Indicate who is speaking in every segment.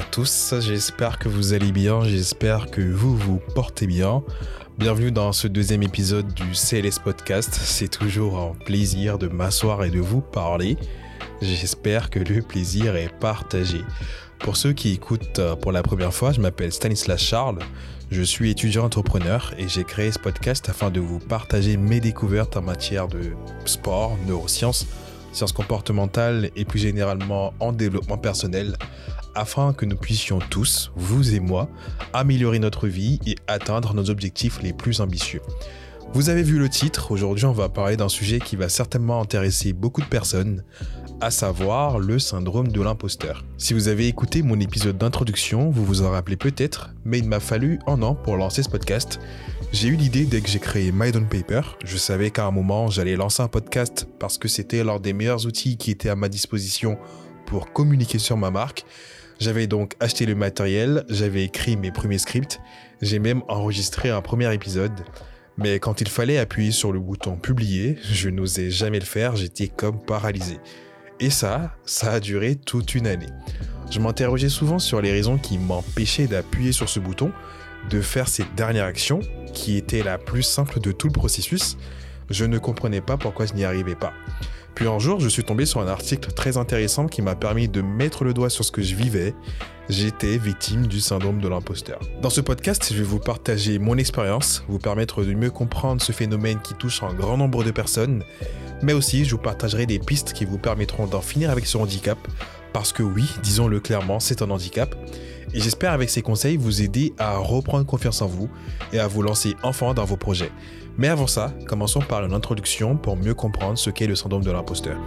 Speaker 1: tous, j'espère que vous allez bien, j'espère que vous vous portez bien. Bienvenue dans ce deuxième épisode du CLS Podcast. C'est toujours un plaisir de m'asseoir et de vous parler. J'espère que le plaisir est partagé. Pour ceux qui écoutent euh, pour la première fois, je m'appelle Stanislas Charles. Je suis étudiant entrepreneur et j'ai créé ce podcast afin de vous partager mes découvertes en matière de sport, neurosciences, sciences comportementales et plus généralement en développement personnel afin que nous puissions tous, vous et moi, améliorer notre vie et atteindre nos objectifs les plus ambitieux. Vous avez vu le titre, aujourd'hui on va parler d'un sujet qui va certainement intéresser beaucoup de personnes, à savoir le syndrome de l'imposteur. Si vous avez écouté mon épisode d'introduction, vous vous en rappelez peut-être, mais il m'a fallu un an pour lancer ce podcast. J'ai eu l'idée dès que j'ai créé My Paper. Je savais qu'à un moment j'allais lancer un podcast parce que c'était l'un des meilleurs outils qui étaient à ma disposition pour communiquer sur ma marque. J'avais donc acheté le matériel, j'avais écrit mes premiers scripts, j'ai même enregistré un premier épisode. Mais quand il fallait appuyer sur le bouton publier, je n'osais jamais le faire, j'étais comme paralysé. Et ça, ça a duré toute une année. Je m'interrogeais souvent sur les raisons qui m'empêchaient d'appuyer sur ce bouton, de faire cette dernière action, qui était la plus simple de tout le processus. Je ne comprenais pas pourquoi je n'y arrivais pas. Puis un jour, je suis tombé sur un article très intéressant qui m'a permis de mettre le doigt sur ce que je vivais. J'étais victime du syndrome de l'imposteur. Dans ce podcast, je vais vous partager mon expérience, vous permettre de mieux comprendre ce phénomène qui touche un grand nombre de personnes, mais aussi je vous partagerai des pistes qui vous permettront d'en finir avec ce handicap, parce que oui, disons-le clairement, c'est un handicap. Et j'espère avec ces conseils vous aider à reprendre confiance en vous et à vous lancer enfin dans vos projets. Mais avant ça, commençons par une introduction pour mieux comprendre ce qu'est le syndrome de l'imposteur.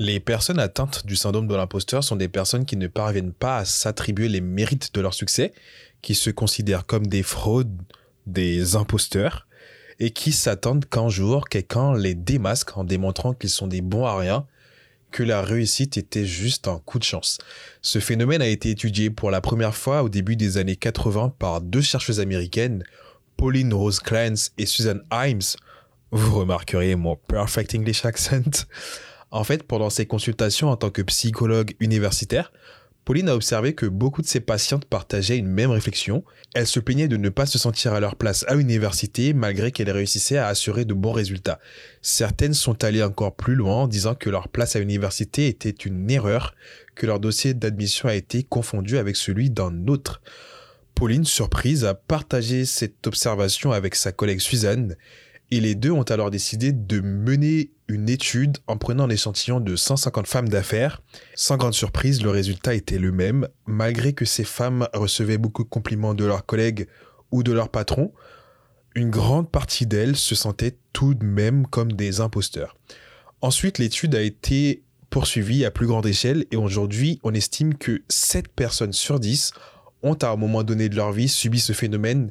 Speaker 1: Les personnes atteintes du syndrome de l'imposteur sont des personnes qui ne parviennent pas à s'attribuer les mérites de leur succès, qui se considèrent comme des fraudes, des imposteurs, et qui s'attendent qu'un jour quelqu'un les démasque en démontrant qu'ils sont des bons à rien que la réussite était juste un coup de chance. Ce phénomène a été étudié pour la première fois au début des années 80 par deux chercheuses américaines, Pauline Rose Clance et Susan Himes. Vous remarquerez mon perfect English accent. En fait, pendant ses consultations en tant que psychologue universitaire, Pauline a observé que beaucoup de ses patientes partageaient une même réflexion. Elles se plaignaient de ne pas se sentir à leur place à l'université malgré qu'elles réussissaient à assurer de bons résultats. Certaines sont allées encore plus loin en disant que leur place à l'université était une erreur, que leur dossier d'admission a été confondu avec celui d'un autre. Pauline, surprise, a partagé cette observation avec sa collègue Suzanne et les deux ont alors décidé de mener une étude en prenant un échantillon de 150 femmes d'affaires. Sans grande surprise, le résultat était le même, malgré que ces femmes recevaient beaucoup de compliments de leurs collègues ou de leurs patrons. Une grande partie d'elles se sentaient tout de même comme des imposteurs. Ensuite, l'étude a été poursuivie à plus grande échelle et aujourd'hui, on estime que 7 personnes sur 10 ont à un moment donné de leur vie subi ce phénomène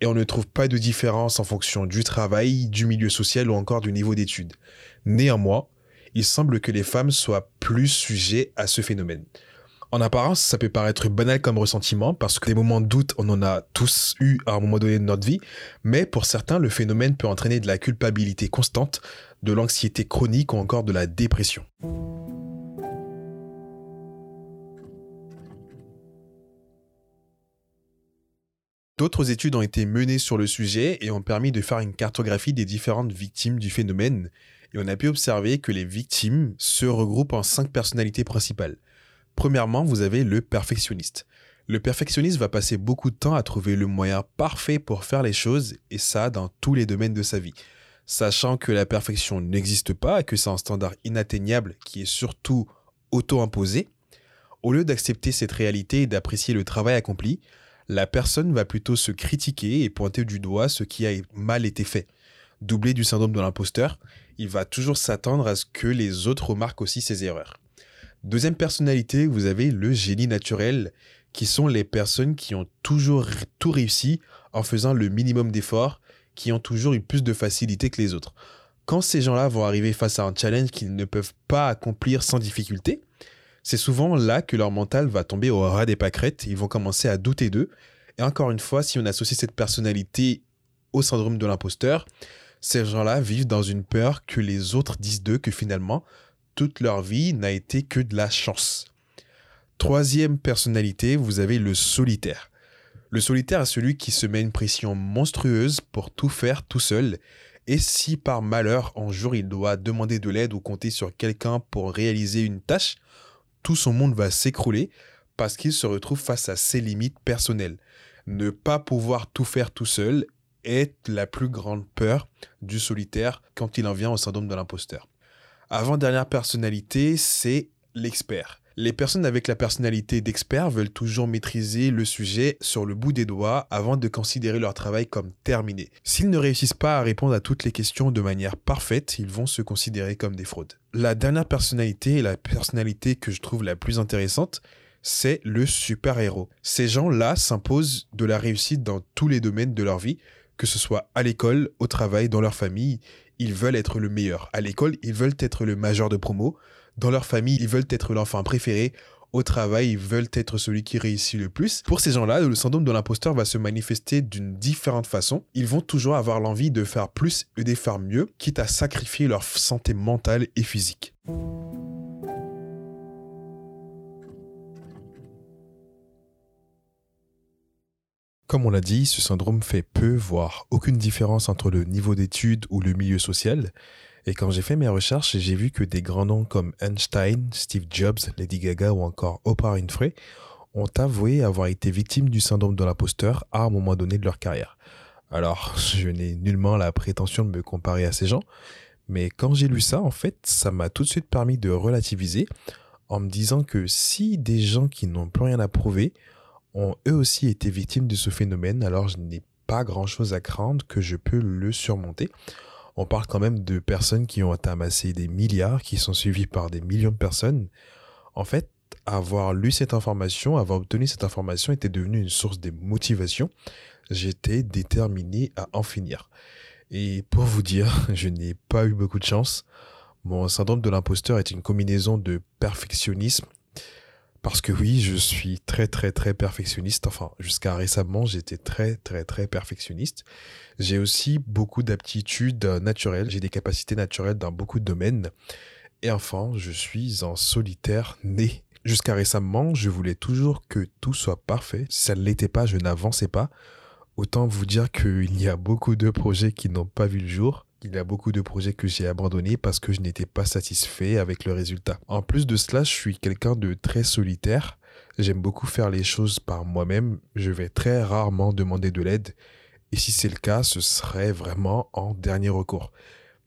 Speaker 1: et on ne trouve pas de différence en fonction du travail, du milieu social ou encore du niveau d'études. Néanmoins, il semble que les femmes soient plus sujets à ce phénomène. En apparence, ça peut paraître banal comme ressentiment parce que des moments de doute, on en a tous eu à un moment donné de notre vie, mais pour certains, le phénomène peut entraîner de la culpabilité constante, de l'anxiété chronique ou encore de la dépression. D'autres études ont été menées sur le sujet et ont permis de faire une cartographie des différentes victimes du phénomène. Et on a pu observer que les victimes se regroupent en cinq personnalités principales. Premièrement, vous avez le perfectionniste. Le perfectionniste va passer beaucoup de temps à trouver le moyen parfait pour faire les choses, et ça dans tous les domaines de sa vie. Sachant que la perfection n'existe pas, et que c'est un standard inatteignable qui est surtout auto-imposé, au lieu d'accepter cette réalité et d'apprécier le travail accompli, la personne va plutôt se critiquer et pointer du doigt ce qui a mal été fait. Doublé du syndrome de l'imposteur, il va toujours s'attendre à ce que les autres remarquent aussi ses erreurs. Deuxième personnalité, vous avez le génie naturel, qui sont les personnes qui ont toujours tout réussi en faisant le minimum d'efforts, qui ont toujours eu plus de facilité que les autres. Quand ces gens-là vont arriver face à un challenge qu'ils ne peuvent pas accomplir sans difficulté, c'est souvent là que leur mental va tomber au ras des pâquerettes, ils vont commencer à douter d'eux. Et encore une fois, si on associe cette personnalité au syndrome de l'imposteur, Ces gens-là vivent dans une peur que les autres disent d'eux que finalement, toute leur vie n'a été que de la chance. Troisième personnalité, vous avez le solitaire. Le solitaire est celui qui se met une pression monstrueuse pour tout faire tout seul. Et si par malheur, un jour, il doit demander de l'aide ou compter sur quelqu'un pour réaliser une tâche, tout son monde va s'écrouler parce qu'il se retrouve face à ses limites personnelles. Ne pas pouvoir tout faire tout seul est la plus grande peur du solitaire quand il en vient au syndrome de l'imposteur. Avant-dernière personnalité, c'est l'expert. Les personnes avec la personnalité d'expert veulent toujours maîtriser le sujet sur le bout des doigts avant de considérer leur travail comme terminé. S'ils ne réussissent pas à répondre à toutes les questions de manière parfaite, ils vont se considérer comme des fraudes. La dernière personnalité et la personnalité que je trouve la plus intéressante, c'est le super-héros. Ces gens-là s'imposent de la réussite dans tous les domaines de leur vie, que ce soit à l'école, au travail, dans leur famille. Ils veulent être le meilleur. À l'école, ils veulent être le majeur de promo. Dans leur famille, ils veulent être l'enfant préféré. Au travail, ils veulent être celui qui réussit le plus. Pour ces gens-là, le syndrome de l'imposteur va se manifester d'une différente façon. Ils vont toujours avoir l'envie de faire plus et de faire mieux, quitte à sacrifier leur santé mentale et physique. Comme on l'a dit, ce syndrome fait peu, voire aucune différence entre le niveau d'études ou le milieu social. Et quand j'ai fait mes recherches, j'ai vu que des grands noms comme Einstein, Steve Jobs, Lady Gaga ou encore Oprah Winfrey ont avoué avoir été victimes du syndrome de l'imposteur à un moment donné de leur carrière. Alors, je n'ai nullement la prétention de me comparer à ces gens, mais quand j'ai lu ça, en fait, ça m'a tout de suite permis de relativiser en me disant que si des gens qui n'ont plus rien à prouver ont eux aussi été victimes de ce phénomène, alors je n'ai pas grand-chose à craindre que je peux le surmonter on parle quand même de personnes qui ont amassé des milliards, qui sont suivies par des millions de personnes. En fait, avoir lu cette information, avoir obtenu cette information était devenu une source de motivation. J'étais déterminé à en finir. Et pour vous dire, je n'ai pas eu beaucoup de chance. Mon syndrome de l'imposteur est une combinaison de perfectionnisme parce que oui, je suis très très très perfectionniste. Enfin, jusqu'à récemment, j'étais très très très perfectionniste. J'ai aussi beaucoup d'aptitudes naturelles. J'ai des capacités naturelles dans beaucoup de domaines. Et enfin, je suis en solitaire né. Jusqu'à récemment, je voulais toujours que tout soit parfait. Si ça ne l'était pas, je n'avançais pas. Autant vous dire qu'il y a beaucoup de projets qui n'ont pas vu le jour. Il y a beaucoup de projets que j'ai abandonnés parce que je n'étais pas satisfait avec le résultat. En plus de cela, je suis quelqu'un de très solitaire. J'aime beaucoup faire les choses par moi-même. Je vais très rarement demander de l'aide. Et si c'est le cas, ce serait vraiment en dernier recours.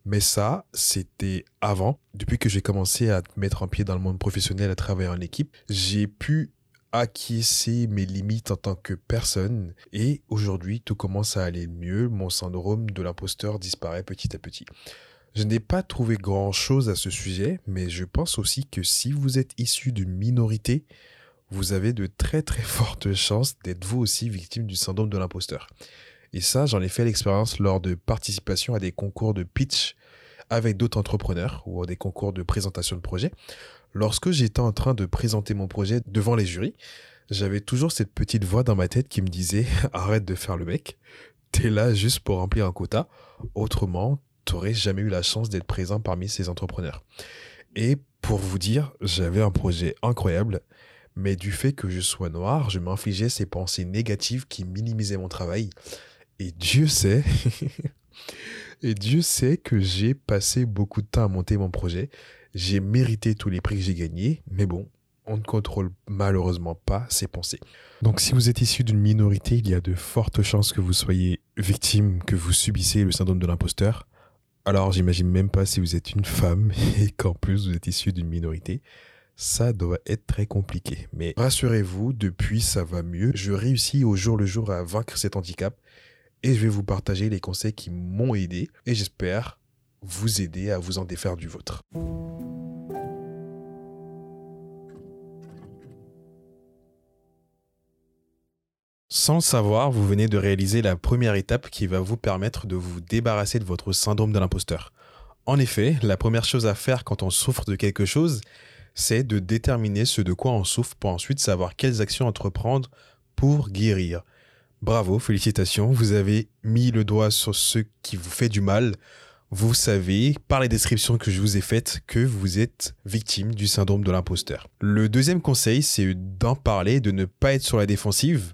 Speaker 1: Mais ça, c'était avant. Depuis que j'ai commencé à mettre en pied dans le monde professionnel, à travailler en équipe, j'ai pu acquiescer mes limites en tant que personne et aujourd'hui tout commence à aller mieux, mon syndrome de l'imposteur disparaît petit à petit. Je n'ai pas trouvé grand-chose à ce sujet, mais je pense aussi que si vous êtes issu d'une minorité, vous avez de très très fortes chances d'être vous aussi victime du syndrome de l'imposteur. Et ça, j'en ai fait l'expérience lors de participation à des concours de pitch avec d'autres entrepreneurs ou à des concours de présentation de projets. Lorsque j'étais en train de présenter mon projet devant les jurys, j'avais toujours cette petite voix dans ma tête qui me disait arrête de faire le mec, t'es là juste pour remplir un quota, autrement t'aurais jamais eu la chance d'être présent parmi ces entrepreneurs. Et pour vous dire, j'avais un projet incroyable, mais du fait que je sois noir, je m'infligeais ces pensées négatives qui minimisaient mon travail. Et Dieu sait, et Dieu sait que j'ai passé beaucoup de temps à monter mon projet j'ai mérité tous les prix que j'ai gagnés, mais bon, on ne contrôle malheureusement pas ses pensées. Donc si vous êtes issu d'une minorité, il y a de fortes chances que vous soyez victime, que vous subissez le syndrome de l'imposteur. Alors j'imagine même pas si vous êtes une femme et qu'en plus vous êtes issu d'une minorité. Ça doit être très compliqué. Mais rassurez-vous, depuis ça va mieux. Je réussis au jour le jour à vaincre cet handicap et je vais vous partager les conseils qui m'ont aidé et j'espère vous aider à vous en défaire du vôtre. Sans savoir, vous venez de réaliser la première étape qui va vous permettre de vous débarrasser de votre syndrome de l'imposteur. En effet, la première chose à faire quand on souffre de quelque chose, c'est de déterminer ce de quoi on souffre pour ensuite savoir quelles actions entreprendre pour guérir. Bravo, félicitations, vous avez mis le doigt sur ce qui vous fait du mal. Vous savez, par les descriptions que je vous ai faites, que vous êtes victime du syndrome de l'imposteur. Le deuxième conseil, c'est d'en parler, de ne pas être sur la défensive,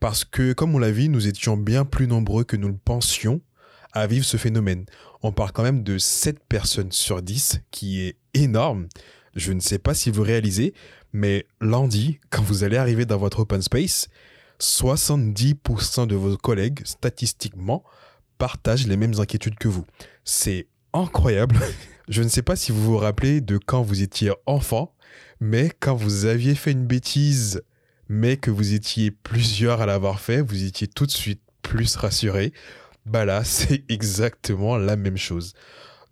Speaker 1: parce que, comme on l'a vu, nous étions bien plus nombreux que nous le pensions à vivre ce phénomène. On parle quand même de 7 personnes sur 10, qui est énorme. Je ne sais pas si vous réalisez, mais lundi, quand vous allez arriver dans votre open space, 70% de vos collègues, statistiquement, partagent les mêmes inquiétudes que vous. C'est incroyable. Je ne sais pas si vous vous rappelez de quand vous étiez enfant, mais quand vous aviez fait une bêtise, mais que vous étiez plusieurs à l'avoir fait, vous étiez tout de suite plus rassuré. Bah là, c'est exactement la même chose.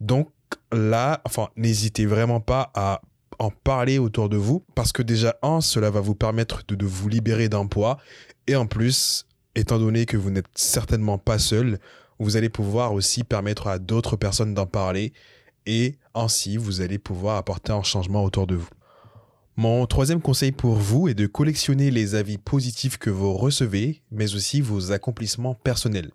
Speaker 1: Donc là, enfin, n'hésitez vraiment pas à en parler autour de vous parce que déjà, un, cela va vous permettre de, de vous libérer d'un poids et en plus, étant donné que vous n'êtes certainement pas seul, vous allez pouvoir aussi permettre à d'autres personnes d'en parler et ainsi vous allez pouvoir apporter un changement autour de vous. Mon troisième conseil pour vous est de collectionner les avis positifs que vous recevez, mais aussi vos accomplissements personnels.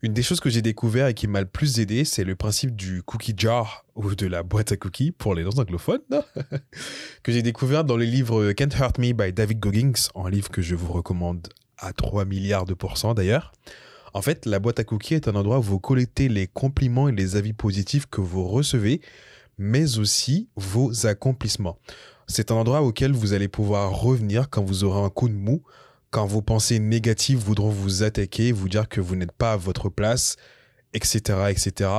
Speaker 1: Une des choses que j'ai découvert et qui m'a le plus aidé, c'est le principe du cookie jar ou de la boîte à cookies pour les non anglophones, que j'ai découvert dans le livre Can't Hurt Me by David Goggins, un livre que je vous recommande à 3 milliards de pourcents d'ailleurs. En fait, la boîte à cookies est un endroit où vous collectez les compliments et les avis positifs que vous recevez, mais aussi vos accomplissements. C'est un endroit auquel vous allez pouvoir revenir quand vous aurez un coup de mou, quand vos pensées négatives voudront vous attaquer, vous dire que vous n'êtes pas à votre place, etc., etc.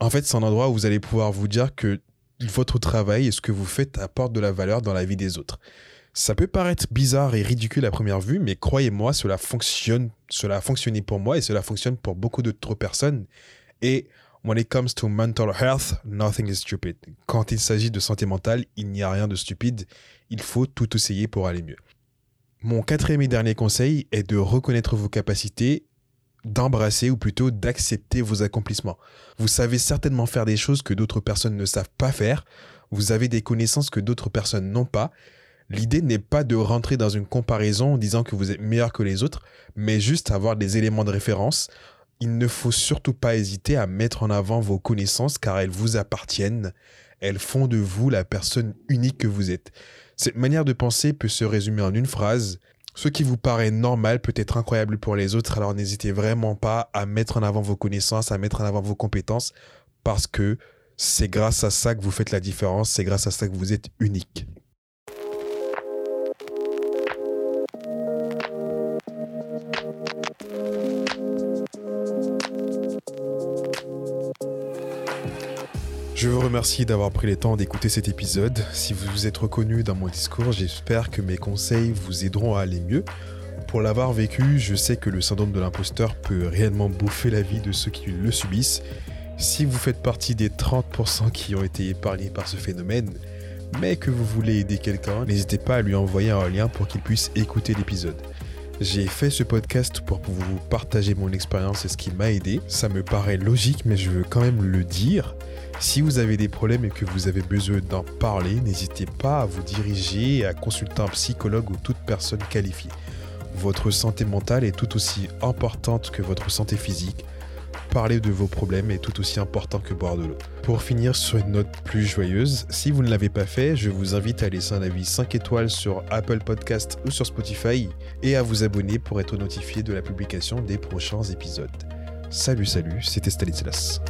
Speaker 1: En fait, c'est un endroit où vous allez pouvoir vous dire que votre travail et ce que vous faites apporte de la valeur dans la vie des autres. Ça peut paraître bizarre et ridicule à première vue, mais croyez-moi, cela fonctionne. Cela a fonctionné pour moi et cela fonctionne pour beaucoup d'autres personnes. Et when it comes to mental health, nothing is stupid. Quand il s'agit de santé mentale, il n'y a rien de stupide. Il faut tout essayer pour aller mieux. Mon quatrième et dernier conseil est de reconnaître vos capacités, d'embrasser ou plutôt d'accepter vos accomplissements. Vous savez certainement faire des choses que d'autres personnes ne savent pas faire. Vous avez des connaissances que d'autres personnes n'ont pas. L'idée n'est pas de rentrer dans une comparaison en disant que vous êtes meilleur que les autres, mais juste avoir des éléments de référence. Il ne faut surtout pas hésiter à mettre en avant vos connaissances car elles vous appartiennent. Elles font de vous la personne unique que vous êtes. Cette manière de penser peut se résumer en une phrase. Ce qui vous paraît normal peut être incroyable pour les autres, alors n'hésitez vraiment pas à mettre en avant vos connaissances, à mettre en avant vos compétences, parce que c'est grâce à ça que vous faites la différence, c'est grâce à ça que vous êtes unique. Je vous remercie d'avoir pris le temps d'écouter cet épisode. Si vous vous êtes reconnu dans mon discours, j'espère que mes conseils vous aideront à aller mieux. Pour l'avoir vécu, je sais que le syndrome de l'imposteur peut réellement bouffer la vie de ceux qui le subissent. Si vous faites partie des 30% qui ont été épargnés par ce phénomène, mais que vous voulez aider quelqu'un, n'hésitez pas à lui envoyer un lien pour qu'il puisse écouter l'épisode. J'ai fait ce podcast pour vous partager mon expérience et ce qui m'a aidé. Ça me paraît logique, mais je veux quand même le dire. Si vous avez des problèmes et que vous avez besoin d'en parler, n'hésitez pas à vous diriger et à consulter un psychologue ou toute personne qualifiée. Votre santé mentale est tout aussi importante que votre santé physique. Parler de vos problèmes est tout aussi important que boire de l'eau. Pour finir sur une note plus joyeuse, si vous ne l'avez pas fait, je vous invite à laisser un avis 5 étoiles sur Apple Podcast ou sur Spotify et à vous abonner pour être notifié de la publication des prochains épisodes. Salut salut, c'était Stanislas.